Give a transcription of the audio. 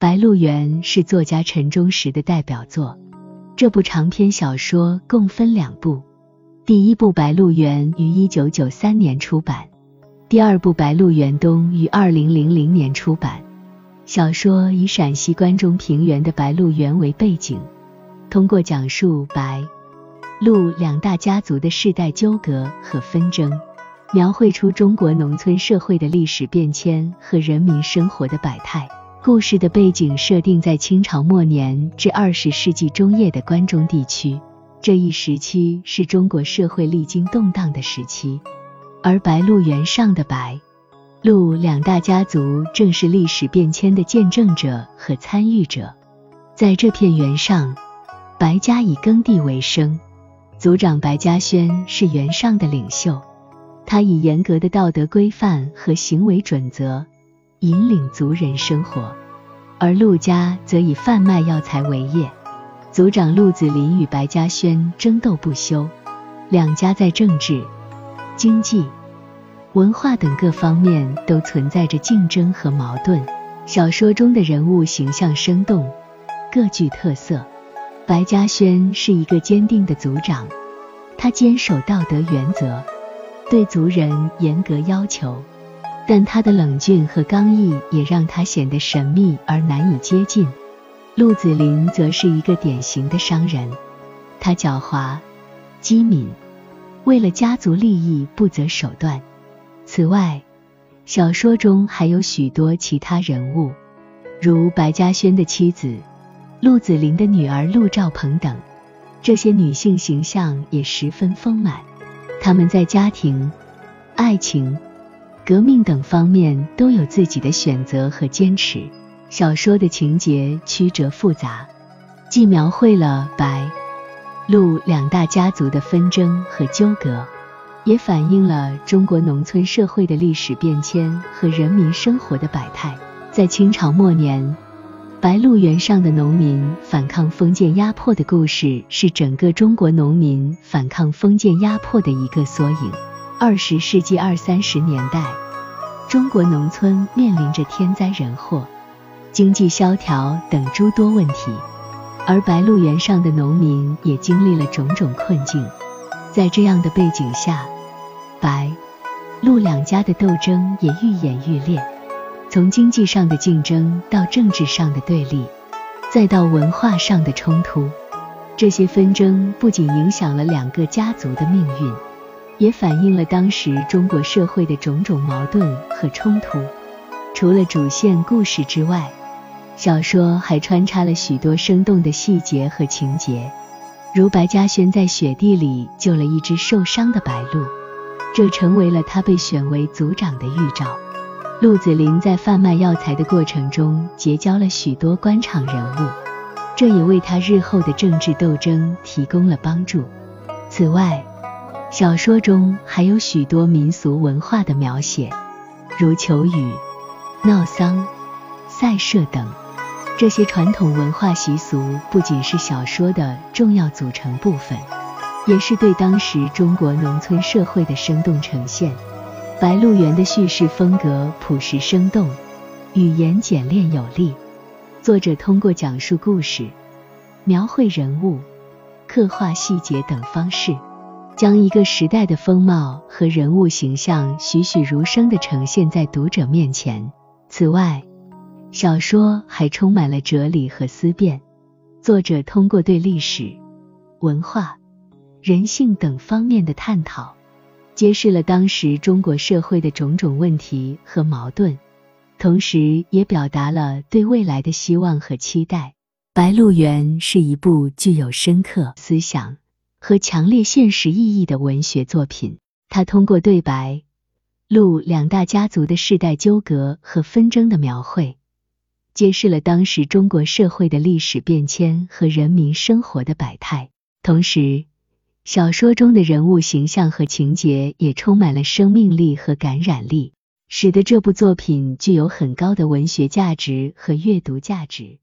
白鹿原》是作家陈忠实的代表作。这部长篇小说共分两部，第一部《白鹿原》于一九九三年出版，第二部《白鹿原东》于二零零零年出版。小说以陕西关中平原的白鹿原为背景，通过讲述白、鹿两大家族的世代纠葛和纷争，描绘出中国农村社会的历史变迁和人民生活的百态。故事的背景设定在清朝末年至二十世纪中叶的关中地区，这一时期是中国社会历经动荡的时期，而白鹿原上的白。鹿两大家族正是历史变迁的见证者和参与者。在这片原上，白家以耕地为生，族长白嘉轩是原上的领袖，他以严格的道德规范和行为准则引领族人生活。而陆家则以贩卖药材为业，族长陆子霖与白嘉轩争斗不休，两家在政治、经济。文化等各方面都存在着竞争和矛盾。小说中的人物形象生动，各具特色。白嘉轩是一个坚定的族长，他坚守道德原则，对族人严格要求，但他的冷峻和刚毅也让他显得神秘而难以接近。陆子霖则是一个典型的商人，他狡猾、机敏，为了家族利益不择手段。此外，小说中还有许多其他人物，如白嘉轩的妻子陆子霖的女儿陆兆鹏等，这些女性形象也十分丰满。她们在家庭、爱情、革命等方面都有自己的选择和坚持。小说的情节曲折复杂，既描绘了白、陆两大家族的纷争和纠葛。也反映了中国农村社会的历史变迁和人民生活的百态。在清朝末年，白鹿原上的农民反抗封建压迫的故事，是整个中国农民反抗封建压迫的一个缩影。二十世纪二三十年代，中国农村面临着天灾人祸、经济萧条等诸多问题，而白鹿原上的农民也经历了种种困境。在这样的背景下，白、鹿两家的斗争也愈演愈烈，从经济上的竞争到政治上的对立，再到文化上的冲突，这些纷争不仅影响了两个家族的命运，也反映了当时中国社会的种种矛盾和冲突。除了主线故事之外，小说还穿插了许多生动的细节和情节。如白嘉轩在雪地里救了一只受伤的白鹿，这成为了他被选为族长的预兆。鹿子霖在贩卖药材的过程中结交了许多官场人物，这也为他日后的政治斗争提供了帮助。此外，小说中还有许多民俗文化的描写，如求雨、闹丧、赛社等。这些传统文化习俗不仅是小说的重要组成部分，也是对当时中国农村社会的生动呈现。《白鹿原》的叙事风格朴实生动，语言简练有力。作者通过讲述故事、描绘人物、刻画细节等方式，将一个时代的风貌和人物形象栩栩如生地呈现在读者面前。此外，小说还充满了哲理和思辨，作者通过对历史、文化、人性等方面的探讨，揭示了当时中国社会的种种问题和矛盾，同时也表达了对未来的希望和期待。《白鹿原》是一部具有深刻思想和强烈现实意义的文学作品，他通过对白、鹿两大家族的世代纠葛和纷争的描绘。揭示了当时中国社会的历史变迁和人民生活的百态，同时，小说中的人物形象和情节也充满了生命力和感染力，使得这部作品具有很高的文学价值和阅读价值。